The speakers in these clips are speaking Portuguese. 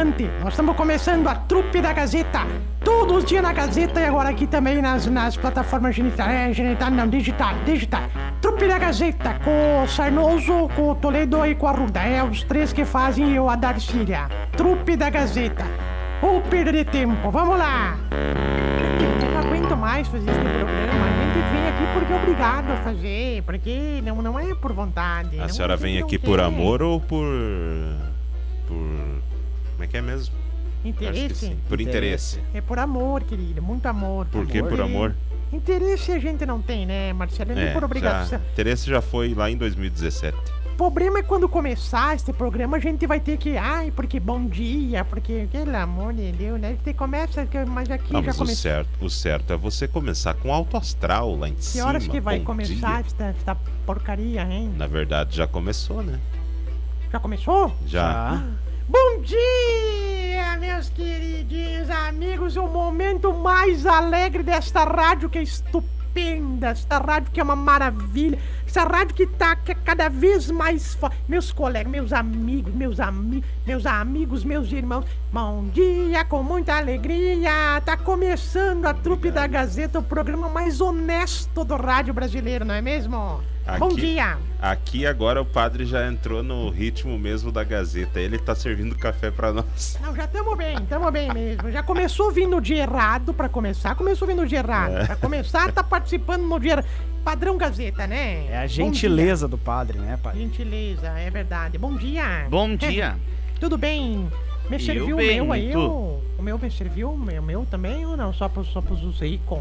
Nós estamos começando a trupe da Gazeta. Todos os dias na Gazeta e agora aqui também nas, nas plataformas genital, é, genital, não, digital, digital. Trupe da Gazeta, com o Sarnoso, com o Toledo e com a Ruda. É os três que fazem eu a Darcília. Trupe da Gazeta. Ou perder tempo, vamos lá. Eu não aguento mais fazer esse programa. A gente vem aqui porque é obrigado a fazer, porque não, não é por vontade. A senhora vem aqui por amor ou por. por. Como é que é mesmo? Acho que Interesse? sim. Por interesse. É por amor, querido, muito amor. Por que por E amor? Interesse a gente não tem, né, Marcelo? É nem É, por já, obrigação. interesse já foi lá em 2017. O problema é quando começar este programa, a gente vai ter que. Ai, porque bom dia, porque. Pelo amor de Deus, né? Você começa, que- mas aqui Não, já mas o começou. certo, o certo é você começar com alto astral lá em Que cima. horas que vai bom começar esta, esta porcaria, hein? Na verdade, já começou, né? Já começou? Já. Bom dia, meus queridinhos amigos. O momento mais alegre desta rádio que é estupenda. Esta rádio que é uma maravilha. Essa rádio que tá que é cada vez mais forte. Meus colegas, meus amigos, meus amigos, meus amigos, meus irmãos. Bom dia, com muita alegria. Tá começando a trupe da Gazeta, o programa mais honesto do rádio brasileiro, não é mesmo? Bom Aqui- dia. Aqui agora o padre já entrou no ritmo mesmo da Gazeta. Ele tá servindo café pra nós. Não, já estamos bem, estamos bem mesmo. Já começou vindo de errado pra começar, começou vindo de errado. É. Pra começar, tá participando no dia padrão Gazeta, né? É a Bom gentileza do padre, né, pai? Gentileza, é verdade. Bom dia. Bom dia. Tudo bem? Me serviu bem, o meu aí? O, o meu me serviu? O meu, o meu também ou não? Só pros, só pros ricos?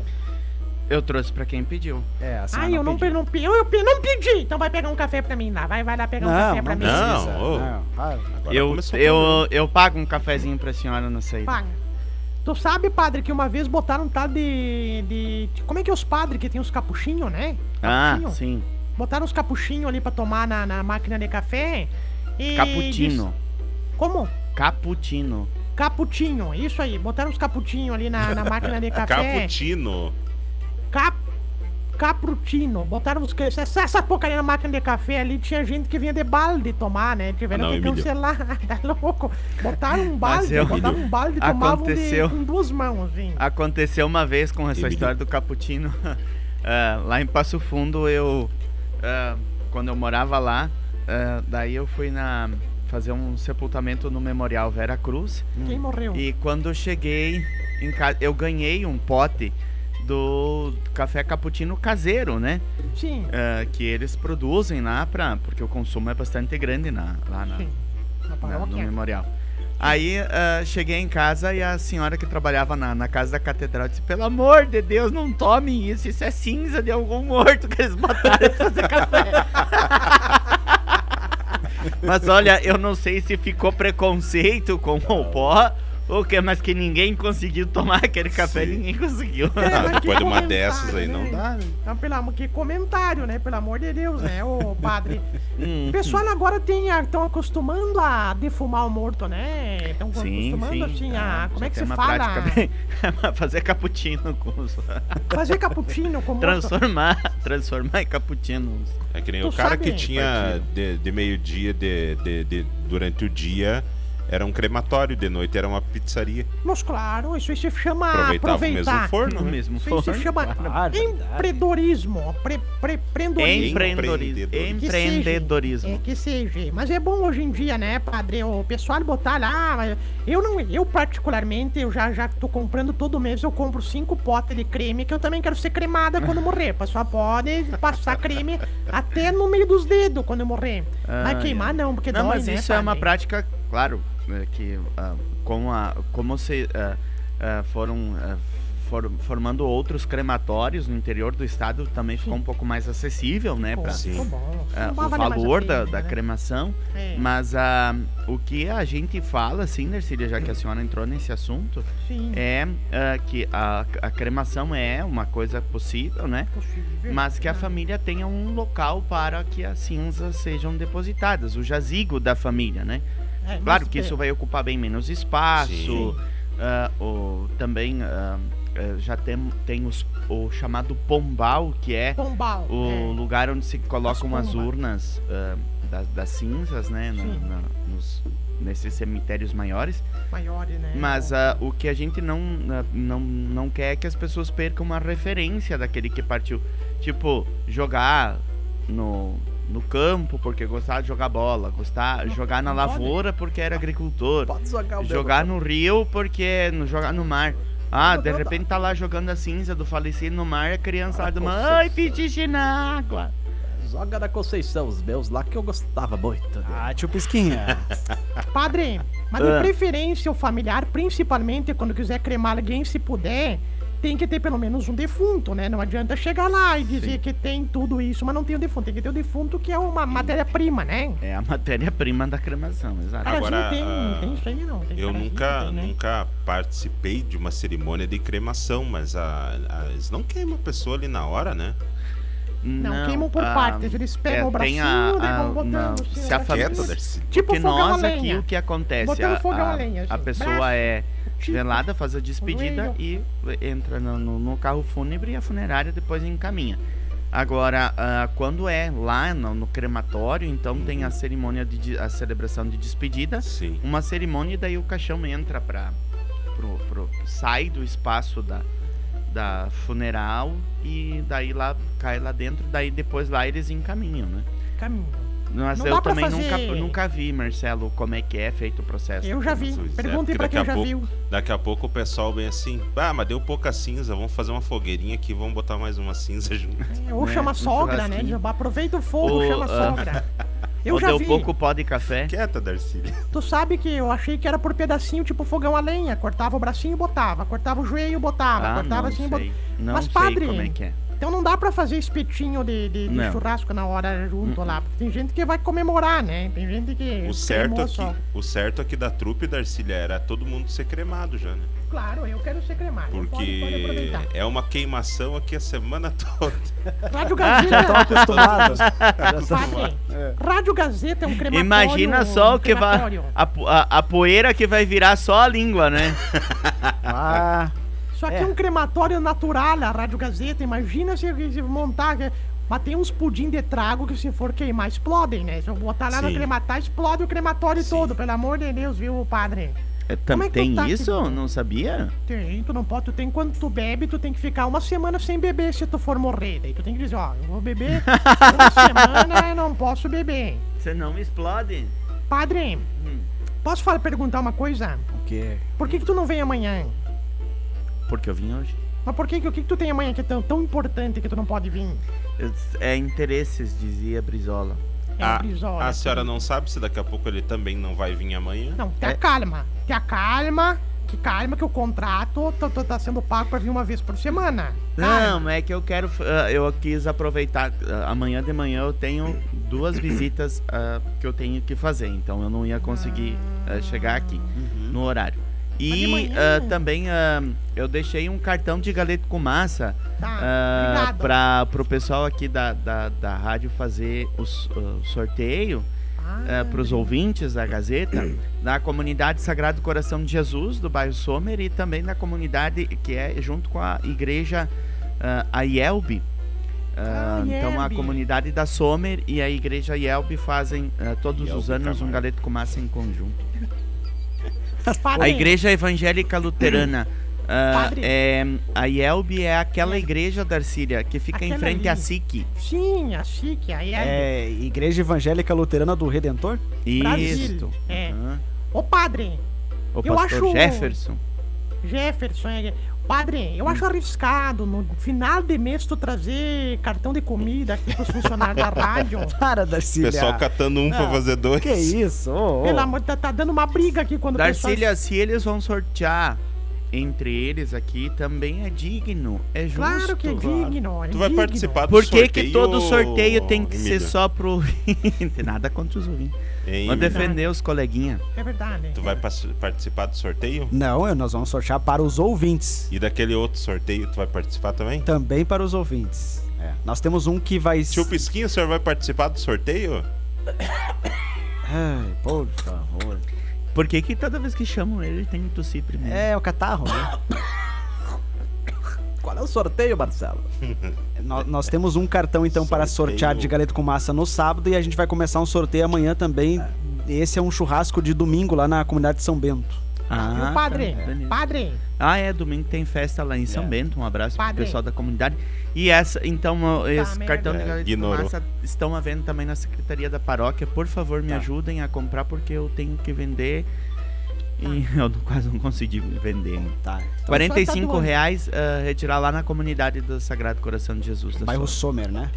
Eu trouxe pra quem pediu. É, assim. Ai, eu não, pe- não, eu, eu não pedi. Então vai pegar um café pra mim lá. Vai, vai lá pegar um Não, café não pra mim. precisa. Não. Não, Eu, eu, eu pago um cafezinho pra senhora na saída. Paga. Tu sabe, padre, que uma vez botaram um tal de, de. Como é que é os padres que tem os capuchinhos, né? Ah, Capuchinho? sim. Botaram os capuchinhos ali pra tomar na, na máquina de café. E Cappuccino. diz- Como? Cappuccino. Caputinho, isso aí. Botaram os caputinhos ali na, na máquina de café. Cappuccino. Cap... Botaram os... essa, essa porcaria na máquina de café ali. Tinha gente que vinha de balde tomar, né? Tiveram Ah, não, que cancelar. tá louco? Botaram um balde, eu- botaram um balde e tomavam de, Aconteceu. com duas mãos, assim. Aconteceu uma vez com essa história do cappuccino. Ah, lá em Passo Fundo, eu. ah, quando eu morava lá, ah, daí eu fui na fazer um sepultamento no Memorial Vera Cruz. Quem morreu? E quando eu cheguei em casa, eu ganhei um pote do café cappuccino caseiro, né? Sim. Ah, que eles produzem lá pra, porque o consumo é bastante grande na, lá na, Sim. Na na- no memorial. Aí ah, cheguei em casa e a senhora que trabalhava na, na casa da catedral disse: Pelo amor de Deus, não tomem isso, isso é cinza de algum morto que eles botaram pra fazer café. Mas olha, eu não sei se ficou preconceito com o pó ou que, mas que ninguém conseguiu tomar aquele café, Sim. ninguém conseguiu. É, que Depois de uma dessas aí, né? não dá, né? Então, pelo amor, que comentário, né? Pelo amor de Deus, né, ô padre? Hum, O pessoal agora tem estão acostumando a defumar o morto, né? Estão acostumando sim. assim Ah, a. Como é que se fala? bem- fazer cappuccino com os... Fazer cappuccino com o morto. transformar, transformar em cappuccinos. É que nem Tu o cara sabe- que tinha de, de meio-dia, de, de, de- durante o dia, era um crematório, de noite era uma pizzaria. Mas claro, isso aí se chama Aproveitava aproveitar. o mesmo forno. No né? mesmo Isso aí se forno. chama Ah, verdade. empreendedorismo. Pre, pre, prendorismo. Empreendedorismo. Empreendedorismo. Empreendedorismo. É que seja. Mas é bom hoje em dia, né, padre? O pessoal botar lá. mas Eu não. Eu, particularmente, eu já, já tô comprando todo mês, eu compro cinco potes de creme, que eu também quero ser cremada quando morrer. Pessoal pode passar creme até no meio dos dedos quando eu morrer. Ah, Mas queimar não, porque Não, dói, mas né, isso é uma padre? prática, claro, é que ah, com a, como se ah, foram for- formando outros crematórios no interior do estado, também ficou Sim. um pouco mais acessível, né, para o valor da, da né? cremação. É, Mas ah, o que a gente fala, assim, Nercília, já que a senhora entrou nesse assunto, sim, é que a, a cremação é uma coisa possível, né? possível. Mas que a Ah, família tenha um local para que as cinzas sejam depositadas, o jazigo da família, né? É, Claro que é, isso vai ocupar bem menos espaço, o, também eh, já tem, tem os, o chamado pombal, que é Pombal. o é. lugar onde se colocam as pombas. urnas ah, das, das cinzas, né? na- na- nos, nesses cemitérios maiores. Maiores, né? Mas ah, o que a gente não, ah, não, não quer é que as pessoas percam uma referência daquele que partiu. Tipo, jogar no, no campo porque gostava de jogar bola, gostar, Não, jogar na lavoura porque era agricultor, Pode jogar o dedo. jogar no rio porque no, jogar no mar. Ah, de repente tá lá jogando a cinza do falecido no mar e a criança lá do com mar, ai, xixi na água. Joga da Conceição, os meus lá que eu gostava muito. dele. Ah, tio Pisquinha. Padre, mas de Ah. preferência o familiar, principalmente quando quiser cremar alguém, se puder, tem que ter pelo menos um defunto, né? Não adianta chegar lá e dizer que tem tudo isso, mas não tem o defunto. Tem que ter o defunto que é uma matéria-prima, né? É a matéria-prima da cremação, exato. Cara, Agora, tem, ah, tem isso aí não. Tem Eu nunca, tem, né? nunca participei de uma cerimônia de cremação, mas a, a- eles não queimam a pessoa ali na hora, né? Não, queimam por ah, partes. Eles pegam o tem bracinho a- e a- vão botando não, assim, se a família- Quieta, Darcy. Tipo Porque fogão a nós aqui, lenha. o que acontece? Botando A, fogão a a- lenha, a assim, pessoa braço, é tipo, velada, faz a despedida e entra no, no- carro fúnebre e a funerária depois encaminha. Agora, ah, quando é lá no, no crematório, então tem Uhum. a cerimônia de a celebração de despedida, Sim. uma cerimônia e daí o caixão entra para pro, pro- sai do espaço da da funeral e daí lá cai lá dentro, daí depois lá eles encaminham, né? Caminho. Mas Não eu também fazer- nunca, nunca vi, Marcelo, como é que é feito o processo. Eu já vi. Pois é, pra daqui quem a já pouco- viu. Daqui a pouco o pessoal vem assim, ah, mas deu pouca cinza, vamos fazer uma fogueirinha aqui, vamos botar mais uma cinza junto. É, Ou né, chama um sogra, né? Já Aproveita o fogo, Ou, chama ah, sogra. Eu Ou já deu vi. pouco pó de café. Quieta, Darcy. Tu sabe que eu achei que era por pedacinho, tipo fogão a lenha. Cortava o bracinho e botava. Cortava o joelho e botava. Ah, cortava não assim e botava. Não Mas, sei padre, como é que é. Então não dá pra fazer espetinho de, de- de churrasco na hora junto lá. Porque tem gente que vai comemorar, né? Tem gente que. O certo, aqui, só. o certo aqui da trupe, Darcília, era todo mundo ser cremado já, né? Claro, eu quero ser cremado. Pode, pode Porque aproveitar. é uma queimação aqui a semana toda. Rádio Já estão Gazeta. acostumados. Já tão- Padre, É. Rádio Gazeta é um crematório. Imagina só o que vai. A, a, a poeira que vai virar só a língua, né? Ah, Só que É. é um crematório natural, a Rádio Gazeta. Imagina se, se montar. Mas tem uns pudim de trago que se for queimar, explodem, né? Se eu botar lá no Sim. crematário, explode o crematório Sim. todo, pelo amor de Deus, viu, padre? É, Como é que tem tá, isso? querido? Não sabia? Tem, tu não pode, tu tem quando tu bebe, tu tem que ficar uma semana sem beber se tu for morrer. Daí tu tem que dizer, ó, eu vou beber uma semana, eu não posso beber. Você não explode? Padre, Hum. posso falar, perguntar uma coisa? o quê? Por que que tu não vem amanhã? Porque eu vim hoje. Mas por que, que o que, que tu tem amanhã que é tão, tão importante que tu não pode vir? É interesses, dizia Brizola. É a, Brizola, a senhora sim. não sabe se daqui a pouco ele também não vai vir amanhã? Não, tenha É. calma. Tenha calma. Que calma que o contrato tá, tá- tá sendo pago pra vir uma vez por semana. Calma. Não, é que eu quero. ah, Eu quis aproveitar. ah, Amanhã de manhã eu tenho duas visitas ah, que eu tenho que fazer. Então eu não ia conseguir ah, chegar aqui no horário. E ah, também ah, eu deixei um cartão de galeto com massa Tá, ah, obrigado. para pro pessoal aqui da, da, da rádio fazer o o sorteio Ah, para os ouvintes da Gazeta, na comunidade Sagrado Coração de Jesus, do bairro Sommer, e também na comunidade que é junto com a igreja uh, Aielbe. Ah, Ah, então a comunidade da Sommer e a igreja Aielbe fazem ah, todos os Aielbe anos um galeto com massa em conjunto. Padre, A igreja evangélica luterana. Padre. é, a IELB é aquela igreja, Darcília, que fica em Aquela frente à ali. SIC. Sim, a chique, aí é. É Igreja Evangélica Luterana do Redentor? Isso. É. Aham. Ô padre, O Eu pastor acho- Jefferson. Jefferson, é... padre, eu acho arriscado no final de mês tu trazer cartão de comida aqui pros funcionários da rádio. Para, O Darcília. pessoal catando um pra Ah, fazer dois. Que isso? ô, ô. Pelo amor, tá, tá dando uma briga aqui quando o pessoal... Darcília, se eles vão sortear entre eles aqui, também é digno. É justo. Claro que é digno, é Tu vai digno. participar do Por que, sorteio, que todo sorteio tem que Emílio? ser só pro ouvinte? Nada contra os ouvintes. Hein, Vou Emílio? defender os coleguinhas. É verdade. Tu vai participar do sorteio? Não, nós vamos sortear para os ouvintes. E daquele outro sorteio tu vai participar também? Também para os ouvintes. É. Nós temos um que vai. Tio Pisquinho, o senhor vai participar do sorteio? Ai, por favor. Por que, que toda vez que chamam ele, ele tem que tossir primeiro? É o catarro, né? Qual é o sorteio, Marcelo? nós, nós temos um cartão então para Sorteio. sortear de galeto com massa no sábado e a gente vai começar um sorteio amanhã também esse é um churrasco de domingo lá na comunidade de São Bento. Ah, padre? tá, beleza. Padre, Ah, é, domingo tem festa lá em São É. Bento. Um abraço Padre. pro pessoal da comunidade. E essa, então, esse merda. cartão de É, galeta de ignorou. fumaça estão à venda também na Secretaria da Paróquia. Por favor, me Tá. ajudem a comprar porque eu tenho que vender e eu não- quase não consegui vender. Tá. Então, 45 doando. reais ah, retirar lá na comunidade do Sagrado Coração de Jesus. Da bairro Sua. Sommer, né?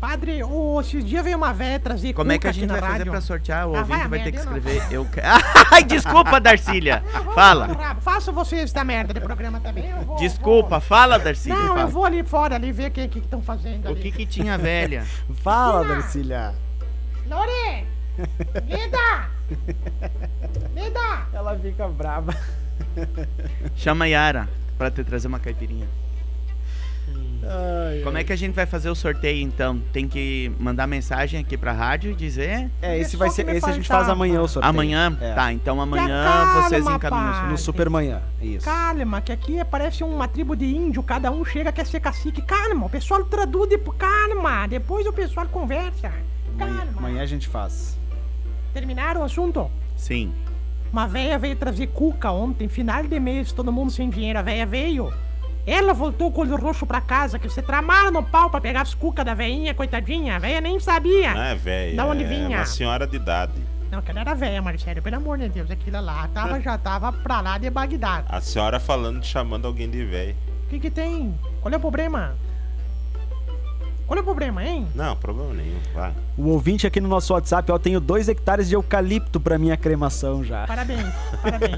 padre, ô, esses dias veio uma véia trazer Como é que a gente vai fazer pra sortear? O Ah, vai ouvinte a vai ter que eu não. escrever. Eu... Ai, desculpa, Darcília. Fala. Rabo, Faça vocês da merda de programa também. eu vou- Desculpa, fala, vou- Darcília. Não, eu fala. vou ali fora ali ver o que que estão fazendo O ali. que que tinha, velha? Fala! Darcília. Lore! Lida! Lida! Ela fica braba. Chama a Yara pra te trazer uma caipirinha. Como é que a gente vai fazer o sorteio então? Tem que mandar mensagem aqui pra rádio e dizer É, esse vai ser. me Esse a gente faz amanhã o sorteio. amanhã? É. Tá, então amanhã calma, vocês encaminham o pai. sorteio. No Supermanhã. Isso. Calma, que aqui parece uma tribo de índio, cada um chega quer ser cacique. Calma, o pessoal traduz. Calma, depois o pessoal conversa. Amanhã, Calma. amanhã a gente faz. Terminaram o assunto? Sim. Uma véia veio trazer cuca ontem, final de mês, todo mundo sem dinheiro. A véia veio. Ela voltou com o olho roxo pra casa, que você tramaram no pau pra pegar as cucas da veinha, coitadinha. A véia nem sabia. Não é velha. Da onde é vinha? uma senhora de idade. Não, que ela era véia, Marcelo, pelo amor de Deus, aquilo lá tava, já tava pra lá de Bagdá. A senhora falando, chamando alguém de velho. O que que tem? Qual é o problema? Qual é o problema, hein? Não, problema nenhum. Vai. O ouvinte aqui no nosso WhatsApp, ó, tenho dois hectares de eucalipto pra minha cremação já. Parabéns, parabéns.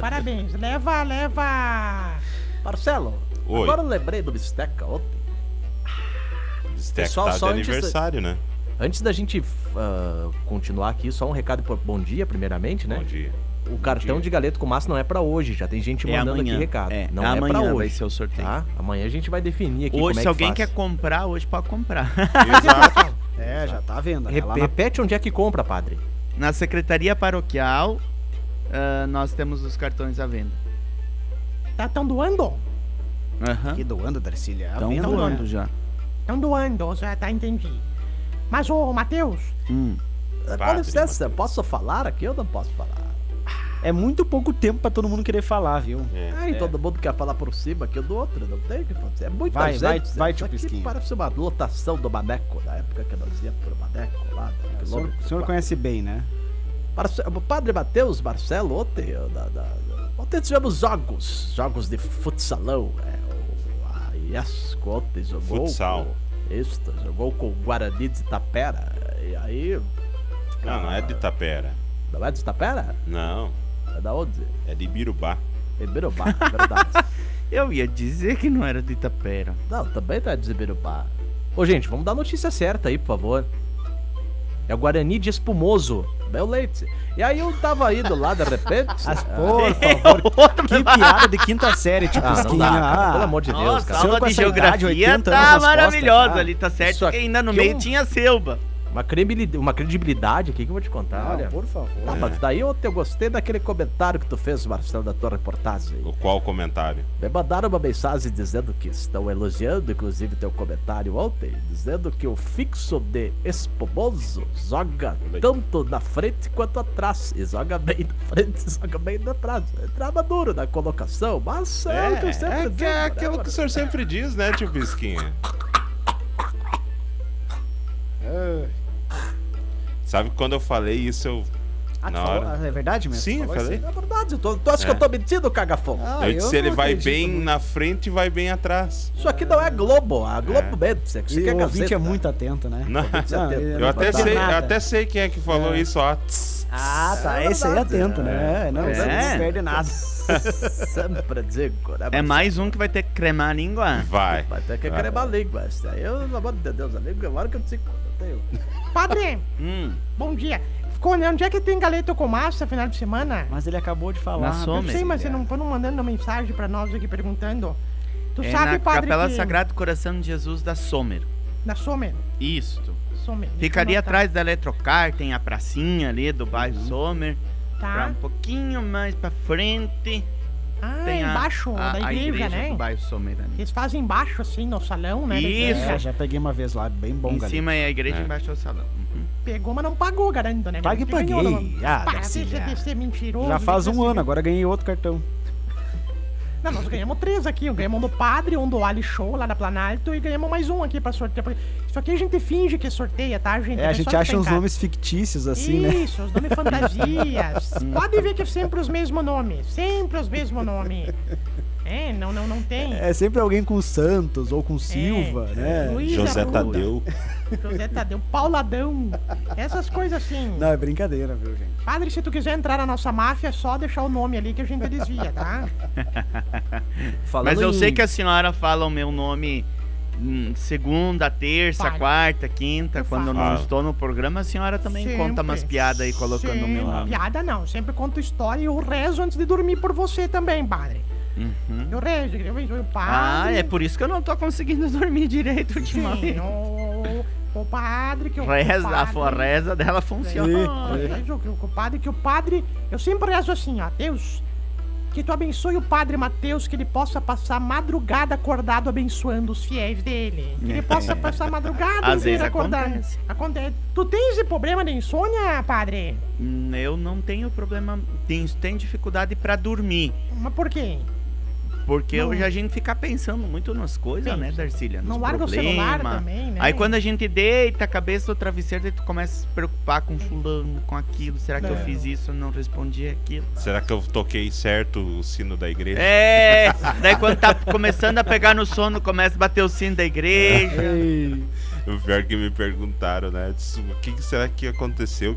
parabéns. Leva, leva. Marcelo, Oi. agora eu lembrei do Bisteca ontem. Bisteca Pessoal, tá só de antes da- aniversário, né? Antes da gente ah, continuar aqui, só um recado por bom dia, primeiramente, né? Bom dia. O cartão dia. de galeto com massa não é pra hoje, já tem gente É mandando amanhã. aqui recado. É, não é é, amanhã pra vai hoje. ser o sorteio. Tá? Amanhã a gente vai definir aqui Hoje, como é se que alguém faz. quer comprar, hoje pode comprar. Exato. É, já tá vendo. Re-? Lá na- Repete onde é que compra, padre. Na Secretaria Paroquial, ah, nós temos os cartões à venda. Tá tão doando? Aham. Aqui doando, Darcília. Estão Vendo, doando né? já. Tão doando, já tá, entendi. Mas, ô, Matheus, Hum. Com licença, posso falar aqui ou não posso falar? É muito pouco tempo pra todo mundo querer falar, viu? É. Ai, É. todo mundo quer falar por cima aqui do outro, não tem o que fazer. É muita Vai, gente. vai, vai, tio Pisquinho. parece uma lotação do Maneco, na época que nós íamos pro Maneco lá. O senhor, quilômetro o senhor conhece bem, né? O padre Matheus Marcelo, ontem, eu, da, da- da- ontem tivemos jogos, jogos de futsalão. É, o a Iesco ontem jogou. Futsal. Com, isso, jogou com o Guarani de Itapera. E aí. Não, não é de Itapera. Não é de Itapera? Não, É da onde? é de Birubá. É Ibirubá, verdade. Eu ia dizer que não era de Itapera. Não, também tá de Ibirubá. Ô, gente, vamos dar a notícia certa aí, por favor. É o Guarani de Espumoso. Bel leite. E aí eu tava indo lá, de repente. As, ah, por favor, que piada de quinta série, tipo Ah, não dá, cara, Ah, pelo amor de Deus, Nossa, cara. senhor aula de idade, geografia 80 tá maravilhosa costas, ali, tá certo Isso que ainda no aqui meio eu- tinha selva. Uma, credibilidade, uma credibilidade aqui que eu vou te contar, Não, olha. por favor. Tá, mas daí ontem eu gostei daquele comentário que tu fez, Marcelo, da tua reportagem. O qual comentário? Me mandaram uma mensagem dizendo que estão elogiando, inclusive, teu comentário ontem, dizendo que o fixo de Espumoso joga tanto na frente quanto atrás. E joga bem na frente, e joga bem na trás. Entrava duro na colocação, mas é, o que eu sempre é, que digo, é né, aquilo mano? que o senhor sempre diz, né, tio Pisquinha? Sabe que quando eu falei isso, eu. Ah, tu Na falou- hora. ah, é verdade mesmo? Sim, eu falou falei. assim? É verdade, tu, tu acha que É. eu tô mentindo, cagafogo? Ah, eu disse eu ele vai bem muito. na frente e vai bem atrás. Isso aqui não é Globo, a Globo É. isso aqui E é o ouvinte é muito atento, né? Não, Você Não, eu não até sei, nada. eu até sei quem é que falou isso, ó. Ah, tá. É esse aí é atento, né? Não, É. você não perde nada. Sempre digo, né? É mais um que vai ter que cremar a língua. Vai. Vai ter que cremar a língua. Isso aí, eu, pelo amor de Deus, a língua, agora que eu eu padre, Hum, bom dia. Ficou, né? Onde é que tem galeto com massa final de semana? Mas ele acabou de falar. Na Eu Sommer. sei, mas você não mandando mensagem pra nós aqui perguntando. Tu é sabe, na padre, Capela que... Sagrado Coração de Jesus da Sommer. Na Sommer. Isso. Sommer. Ficaria atrás da Eletrocar, tem a pracinha ali do bairro Sommer. Pra Tá. um pouquinho mais pra frente. Ah, tem embaixo a, da a igreja, do né? bairro Sommer ali. Eles fazem embaixo, assim, no salão, né? Isso. igreja. É, já peguei uma vez lá, bem bom, em galera. cima é a igreja, É. embaixo é o salão. Uhum. Pegou, mas não pagou, garanto, né? Pague, que paguei. ganhou, não- Ah, Para, deixa de ser mentiroso. Já faz um ano, agora ganhei outro cartão. Não, nós ganhamos três aqui. Ganhamos um do Padre, um do Ali Show lá da Planalto e ganhamos mais um aqui pra sortear. Isso aqui a gente finge que sorteia, tá, gente? É, a É gente acha uns nomes fictícios assim, né? Isso, os nomes fantasias. Pode ver que é sempre os mesmos nomes. Sempre os mesmos nomes. É, não, não, não tem. É sempre alguém com Santos ou com Silva, né? Luiz José Tadeu. José Tadeu, Pauladão. Essas coisas assim. Não, é brincadeira, viu, gente? Padre, se tu quiser entrar na nossa máfia, é só deixar o nome ali que a gente desvia, tá? Mas eu em- sei que a senhora fala o meu nome hum, segunda, terça, quarta, quinta. Eu Quando eu não Ah. estou no programa, a senhora também Sempre. conta umas piadas aí colocando o meu nome. Piada não, sempre conto história e eu rezo antes de dormir por você também, padre. Uhum. Eu rezo, eu vejo o Ah, padre. é por isso que eu não tô conseguindo dormir direito Sim, ultimamente. o, o padre que o Reza, a padre- fo- reza dela funciona. Rezo que o padre, que o padre. Eu sempre rezo assim, ó. Deus, que tu abençoe o padre Mateus, que ele possa passar madrugada acordado abençoando os fiéis dele. Que ele possa passar madrugada Às inteira vezes acordado. acontece. Acontece. Tu tens esse problema de insônia, padre? Eu não tenho problema, tenho, tenho dificuldade pra dormir. Mas por quê? Porque Não. hoje a gente fica pensando muito nas coisas, né. Darcília? Nos Não larga o celular também, né? Aí quando a gente deita a cabeça do travesseiro, tu começa a se preocupar com fulano, com aquilo. Será que eu É. fiz isso? Eu não respondi aquilo. Será que eu toquei certo o sino da igreja? É, daí quando tá começando a pegar no sono, começa a bater o sino da igreja. O pior que me perguntaram, né? O que que será que aconteceu? O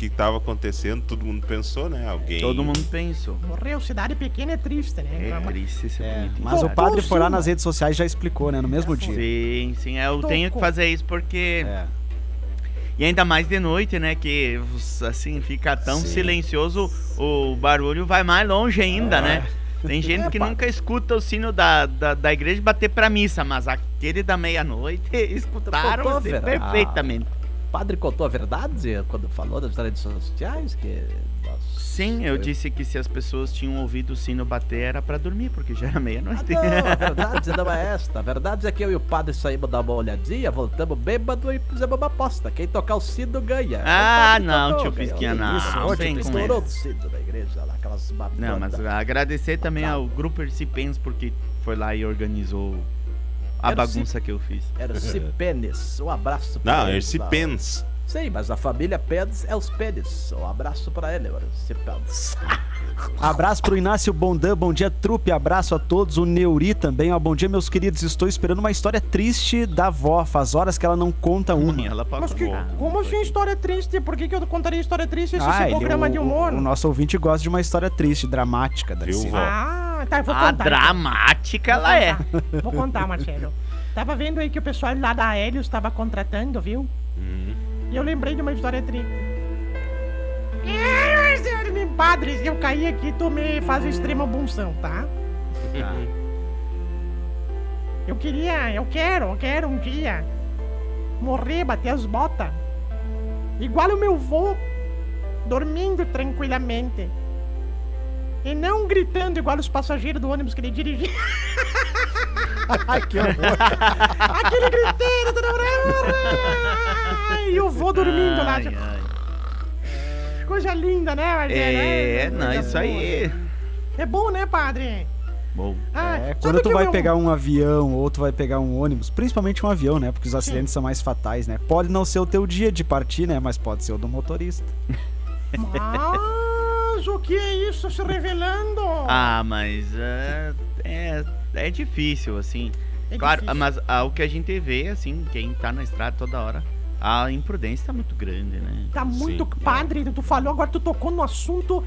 que, que tava acontecendo? Todo mundo pensou, né? Alguém. Todo mundo pensou. Morreu, cidade pequena é triste, né? É triste esse é, bonito. mas o padre foi lá nas redes sociais e já explicou, né? No mesmo dia. Sim, sim, é, eu tenho que fazer isso porque. É. E ainda mais de noite, né? Que assim fica tão Sim. silencioso, o barulho vai mais longe ainda, É. né? Tem gente É, que pá. nunca escuta o sino da, da, da igreja bater pra missa, mas aquele da meia-noite escutaram Vera? perfeitamente. O padre contou a verdade quando falou nas redes sociais que. nós- Sim, eu foi- disse que se as pessoas tinham ouvido o sino bater era pra dormir, porque já era Ah, meia-noite. não, a verdade não é esta. A verdade é que eu e o padre saímos dar uma olhadinha, voltamos bêbado e fizemos uma aposta. Quem tocar o sino ganha. Ah, não, tocou, tio. Pisquinha, não, Isso, não como estourou o sino da igreja lá, aquelas. Não, mas agradecer também ao grupo Ercipens porque foi lá e organizou a bagunça que eu fiz. Era Cipenes. Um abraço pra Não, eles esse lá. pens. Sim, mas a família Pérez é os Pérez. Um abraço pra ele, era Cipenes. Abraço pro Inácio Bondan, bom dia, trupe. Abraço a todos. O Neuri também, ó. Bom dia, meus queridos. Estou esperando uma história triste da avó. Faz horas que ela não conta uma. Ela Mas que, como assim história triste? Por que, que eu contaria história triste esse Ah, é ele- programa de o- humor? O, nosso ouvinte gosta de uma história triste, dramática, Viu, Darcy. Tá, eu vou A contar. então. dramática Vou ela é. Vou contar, Marcelo. Tava vendo aí que o pessoal lá da Helios estava contratando, viu? Hum. E eu lembrei de uma história triste. É, Marcelo, me padre, eu caí aqui, tu me faz extrema bunção, tá? Eu queria, eu quero, eu quero um dia morrer, bater as botas. Igual o meu vô, dormindo tranquilamente. E não gritando igual os passageiros do ônibus que ele dirigia. Ai, que horror. Aquele griteiro toda hora. E o vô dormindo lá. Ai, tipo, ai. Coisa linda, né, Marcelo? É, não, coisa isso boa. aí. É bom, né, padre? Bom. Ah, É, quando tu vai meu- pegar um avião ou tu vai pegar um ônibus, principalmente um avião, né? Porque os acidentes são mais fatais, né? Pode não ser o teu dia de partir, né? Mas pode ser o do motorista. Mas o que é isso se revelando? Ah, mas é, é, é difícil, assim. É claro, difícil. mas ah, o que a gente vê, assim, quem tá na estrada toda hora, a imprudência tá muito grande, né? Tá muito Sim, padre, tu falou, agora tu tocou no assunto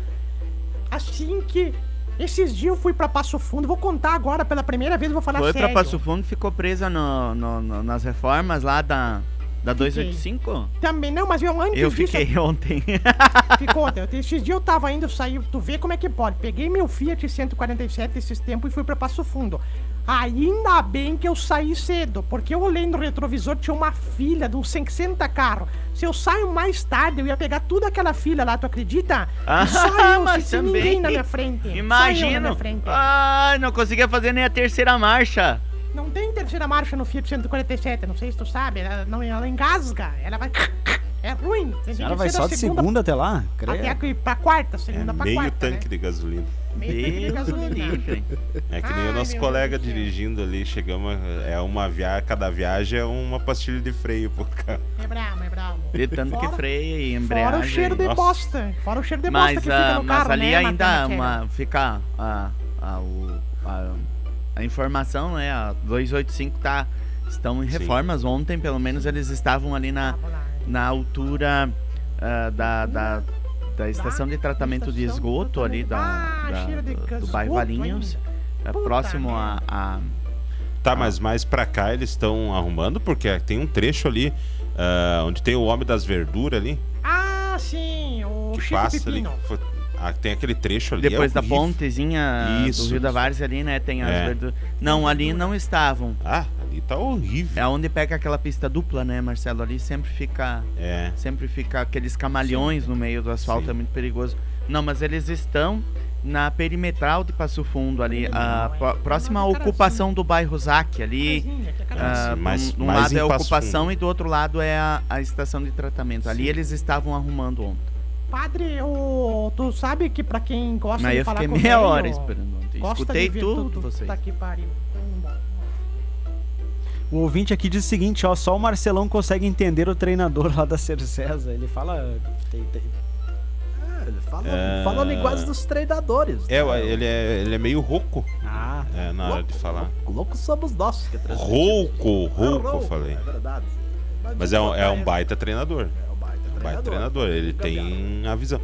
assim que esses dias eu fui pra Passo Fundo, vou contar agora pela primeira vez, vou falar Foi sério. pra Passo Fundo, ficou presa no, no- no- nas reformas lá da, da 285? Também não, mas eu antes Eu disso fiquei ontem. ficou, eu- esses dias eu tava indo sair, tu vê como é que pode. Peguei meu Fiat 147 esses tempos e fui pra Passo Fundo. Ainda bem que eu saí cedo, porque eu olhei no retrovisor, tinha uma fila de uns 60 carros. Se eu saio mais tarde, eu ia pegar toda aquela fila lá, tu acredita? Ah, E só eu, mas sem ninguém na minha frente. Imagina! minha frente. Ai, não conseguia fazer nem a terceira marcha. Não tem terceira marcha no Fiat 147, não sei se tu sabe, ela, não, ela engasga, ela vai... É ruim. Tem A que senhora vai só de segunda até lá? até Creio. aqui pra quarta, É segunda pra meio quarta. tanque né? de gasolina. Meio tanque de gasolina. É que nem Ai, o nosso colega Deus dirigindo ali, chegamos, é uma viagem, cada viagem é uma pastilha de freio pro carro. É bravo, é bravo. De tanto que Fora- freia e embreagem. Fora o cheiro de Nossa. bosta. Fora o cheiro de bosta mas, que fica ah, no mas carro, ali né, ainda uma, fica a, a, o- a, informação, né? A 285 tá, estão em Sim. reformas. Ontem, pelo menos, eles estavam ali na, na altura ah, da, da, da estação de tratamento de esgoto ali da. Ah, da- do, do bairro Valinhos. é Puta próximo a, a- Tá, mas mais pra cá eles estão arrumando, porque tem um trecho ali, ah, onde tem o Homem das Verduras ali, Ah, sim, o que Chico passa Pepino. ali. foi- ah, tem aquele trecho ali. depois é da horrível. pontezinha Isso, do Rio da. Várzea ali, né? Tem as É. verduras. Não, ali não estavam. Ah, ali tá horrível. É onde pega aquela pista dupla, né, Marcelo? Ali sempre fica, É. sempre fica aqueles camalhões no meio do asfalto, Sim. é muito perigoso. Não, mas eles estão na perimetral de Passo Fundo ali, a Não, é. pró- próxima à ocupação do bairro Zac ali. É sim, mais- de um lado é a ocupação Fundo. e do outro lado é a, a estação de tratamento. Ali Sim. eles estavam arrumando ontem. Padre, o, tu sabe que pra quem gosta Mas de eu falar fiquei com meia velho, hora esperando ontem. gosta Escutei de ver tudo, tudo. vocês. Tá que pariu. O ouvinte aqui diz o seguinte, ó, só o Marcelão consegue entender o treinador lá da Cercesa. Ele fala. Tem, tem... Ah, ele fala, É. fala a linguagem dos treinadores. É, né? ele é, ele é meio rouco Ah, é, na hora de falar. Louco, louco somos nós que transmitimos. Rouco, Ah, rouco, eu rouco, falei. É verdade. Mas é um, é um baita treinador. É baita treinador. Ele tem a visão.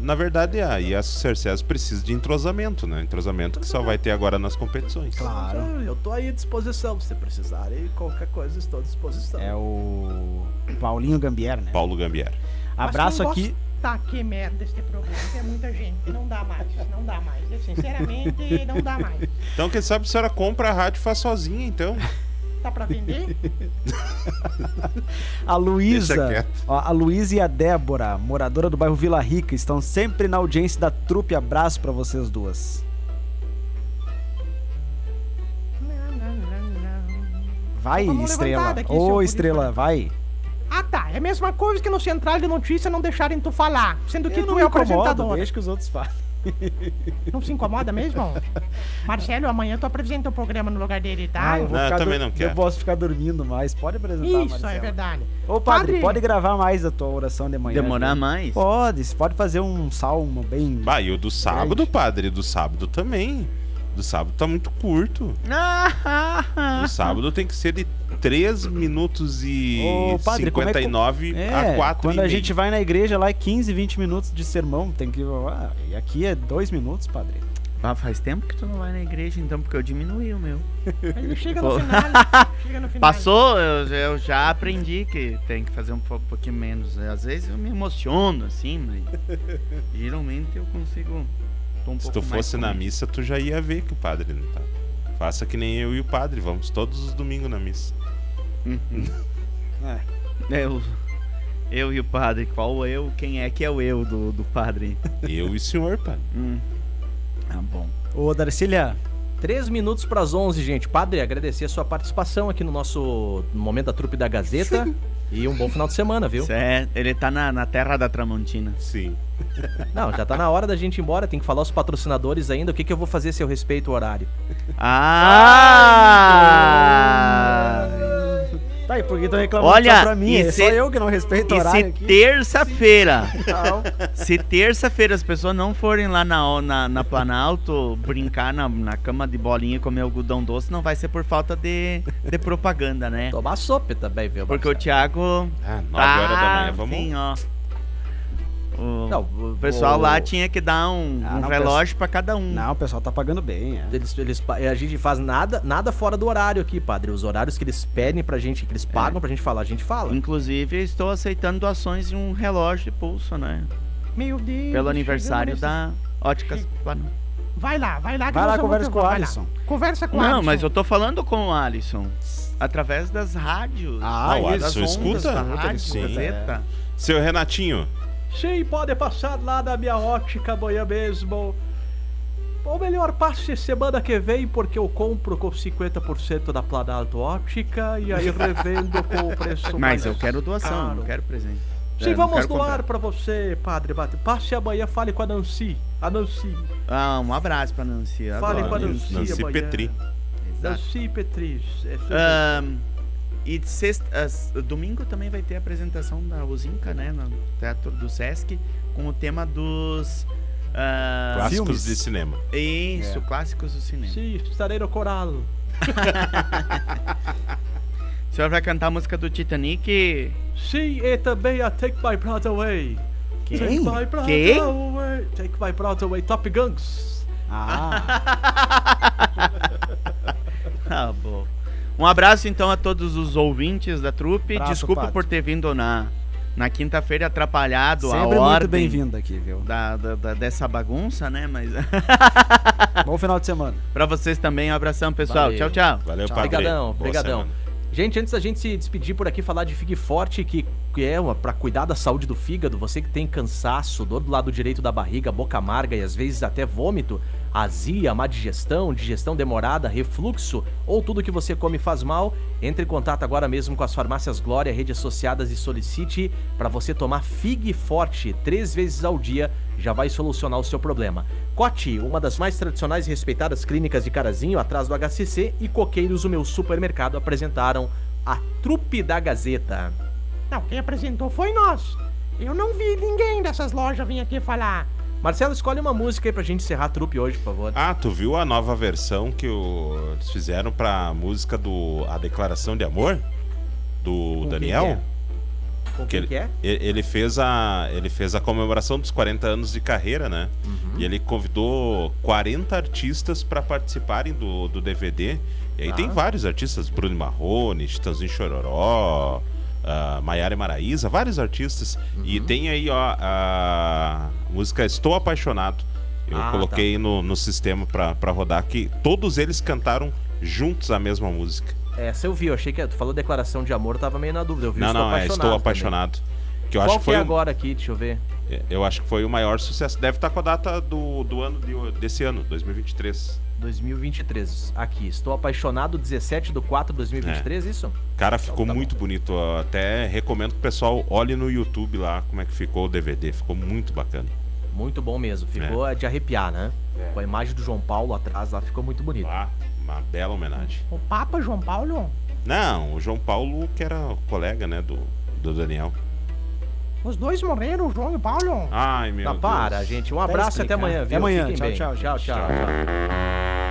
Na verdade, é, e a Cercés precisa de entrosamento, né? Entrosamento que só vai ter agora nas competições. Claro. Ah, Eu tô aí à disposição. Se precisarem, qualquer coisa, estou à disposição. é o Paulinho Gambier, né? Paulo Gambier. Abraço aqui. Tá, que merda este programa. Tem muita gente. Não dá mais. Não dá mais. Sinceramente, não dá mais. Então, quem sabe a senhora compra a rádio e faz sozinha, então. Tá pra vender? A Luísa, a Luísa e a Débora, moradora do bairro Vila Rica, estão sempre na audiência da trupe. Abraço pra vocês duas. Não, não, não, não. Vai, Estrela. Ô, seu Estrela, vai. Ah, tá. É a mesma coisa que no Central de Notícia não deixarem tu falar. Sendo que Eu tu não é me o apresentador. deixa que os outros falem. Não se incomoda mesmo? Marcelo, amanhã tu apresenta o programa no lugar dele, tá? Ah, eu vou Não, ficar também não quero. Eu posso ficar dormindo mais. Pode apresentar, Isso, Marcelo. é verdade. Ô, padre, Padre. pode gravar mais a tua oração de manhã. Demorar viu? mais? Pode, você pode fazer um salmo bem. Bah, e o do sábado, padre, do sábado também. Do sábado tá muito curto. Do sábado tem que ser de 3 minutos e Ô, padre, como é que- 59 É, a 4 quando a gente vai na igreja lá é 15, 20 minutos de sermão. Tem que. Ah, e aqui é 2 minutos, padre. Ah, faz tempo que tu não vai na igreja, então, porque eu diminuí o meu. Ele chega no final. chega no final. Passou, eu, eu já aprendi que tem que fazer um po- pouquinho menos. Às vezes eu me emociono, assim, mas geralmente eu consigo. Tô um Se pouco tu mais fosse na missa, tu já ia ver que o padre não tá. Faça que nem eu e o padre, vamos todos os domingos na missa. Uhum. É. Eu, eu e o padre, qual eu? Quem é que é o eu do, do padre? Eu e o senhor, padre. Hum. Ah, bom. Ô, Darcília, Três minutos pras 11, gente. Padre, agradecer a sua participação aqui no nosso no Momento da Trupe da Gazeta. e um bom final de semana, viu? Certo, ele tá na, na terra da Tramontina. Sim. Não, já tá na hora da gente ir embora. Tem que falar os patrocinadores ainda. O que, que eu vou fazer se eu respeito o horário? Ah! Tá aí, por que tu reclamando Olha, só pra mim? e É se- só eu que não respeito o E horário se terça-feira, se terça-feira as pessoas não forem lá na, na, na Planalto brincar na, na cama de bolinha e comer algodão doce, não vai ser por falta de, de propaganda, né? Tomar sopa também, viu? Porque o? Thiago. Ah, 9 horas da manhã, vamos. Sim, ó. O, Não, o pessoal lá tinha que dar um, Ah, um não, relógio pra cada um. Não, o pessoal tá pagando bem, é. Eles, eles, a gente faz nada, nada fora do horário aqui, padre. Os horários que eles pedem pra gente, que eles pagam pra gente falar, a gente fala. Inclusive, estou aceitando doações de um relógio de pulso, né? Meu Deus. Pelo aniversário da Óticas Vai lá, vai lá. que Vai lá, conversa com o. Alisson. Conversa com o Não, Alisson. mas eu tô falando com o Alisson. Através das rádios. Ah, o das Alisson ondas escuta? Da rádio, Sim. Gazeta. Seu Renatinho, Sim, pode passar lá na minha ótica amanhã mesmo. Ou melhor, passe semana que vem, porque eu compro com 50% da Planalto Óptica e aí revendo com o preço Mas mais eu quero doação, caro. não quero presente. Sim, É, vamos quero no comprar. ar pra você, padre. Bate. Passe amanhã, fale com a Nancy. A Nancy. Ah, um abraço pra Nancy. Fale adoro com a Nancy. Nancy, Nancy amanhã. Petri. Exato. Nancy Petris. É sobre- Ahn, e sexta, as- domingo também vai ter a apresentação da Uzinca, né? No Teatro do Sesc, com o tema dos. ah, Clássicos Filmes. de cinema. Isso, É. clássicos do cinema. Sim, estarei no coral. O senhor vai cantar a música do Titanic. Sim, e também a Take My Breath Away. Take Quem? My Breath Quem? Away. Take My Breath Away. Top Guns. Ah, Ah, bom. Um abraço então a todos os ouvintes da trupe. Desculpa padre. por ter vindo na, na quinta-feira atrapalhado a sempre muito ordem bem-vindo aqui, viu? da, da- da- dessa bagunça, né? Mas Bom final de semana. pra vocês também, um abração, pessoal. Valeu. Tchau, tchau. Valeu, Tchau. padre. Obrigadão, Boa obrigadão. Gente, antes da gente se despedir por aqui, falar de Fig Forte, que, é uma, pra cuidar da saúde do fígado, você que tem cansaço, dor do lado direito da barriga, boca amarga e às vezes até vômito, azia, má digestão, digestão demorada, refluxo ou tudo que você come faz mal, entre em contato agora mesmo com as farmácias Glória, redes associadas e solicite para você tomar Fig Forte três vezes ao dia, já vai solucionar o seu problema. Cote, uma das mais tradicionais e respeitadas clínicas de Carazinho, atrás do HCC, e Coqueiros, o meu supermercado, apresentaram a Trupe da Gazeta. Não, quem apresentou foi nós. Eu não vi ninguém dessas lojas vir aqui falar. Marcelo, escolhe uma música aí pra gente encerrar a trupe hoje, por favor. Ah, tu viu a nova versão que o- eles fizeram pra música do A Declaração de Amor? Do quem Daniel? Com que ele- que é? E- Ele fez a ele fez a comemoração dos 40 anos de carreira, né? Uhum. E ele convidou 40 artistas para participarem do, do DVD. E aí Ah. tem vários artistas, Bruno Marrone, Chitãozinho Chororó, ah, Maiara e Maraíza, vários artistas. E Uhum. tem aí, ó, a música Estou Apaixonado. Eu Ah, coloquei no, no sistema pra rodar que todos eles cantaram juntos a mesma música. Essa eu vi, eu achei que tu falou declaração de amor, eu tava meio na dúvida. Eu vi não, Estou não, é Apaixonado. Estou também. Apaixonado. Que eu Qual acho que foi é um- agora aqui? Deixa eu ver. Eu acho que foi o maior sucesso. Deve estar com a data do, do ano de- desse ano, 2023. 2023. Aqui, estou apaixonado, 17 de 4 de 2023, isso? Cara, ficou tá bom. muito bonito. Eu até recomendo que o pessoal olhe no YouTube lá como é que ficou o DVD. Ficou muito bacana. Muito bom mesmo. Ficou é de arrepiar, né? Com a imagem do João Paulo atrás lá, ficou muito bonito. Lá, uma bela homenagem. O Papa João Paulo? Não, o João Paulo, que era colega, né, do, do Daniel. Os dois morreram, o João e o Paulo? Ai, meu Tá, Deus. para, gente. Um abraço e até amanhã, viu? Até amanhã. Tchau, tchau, tchau, gente. tchau, Tchau.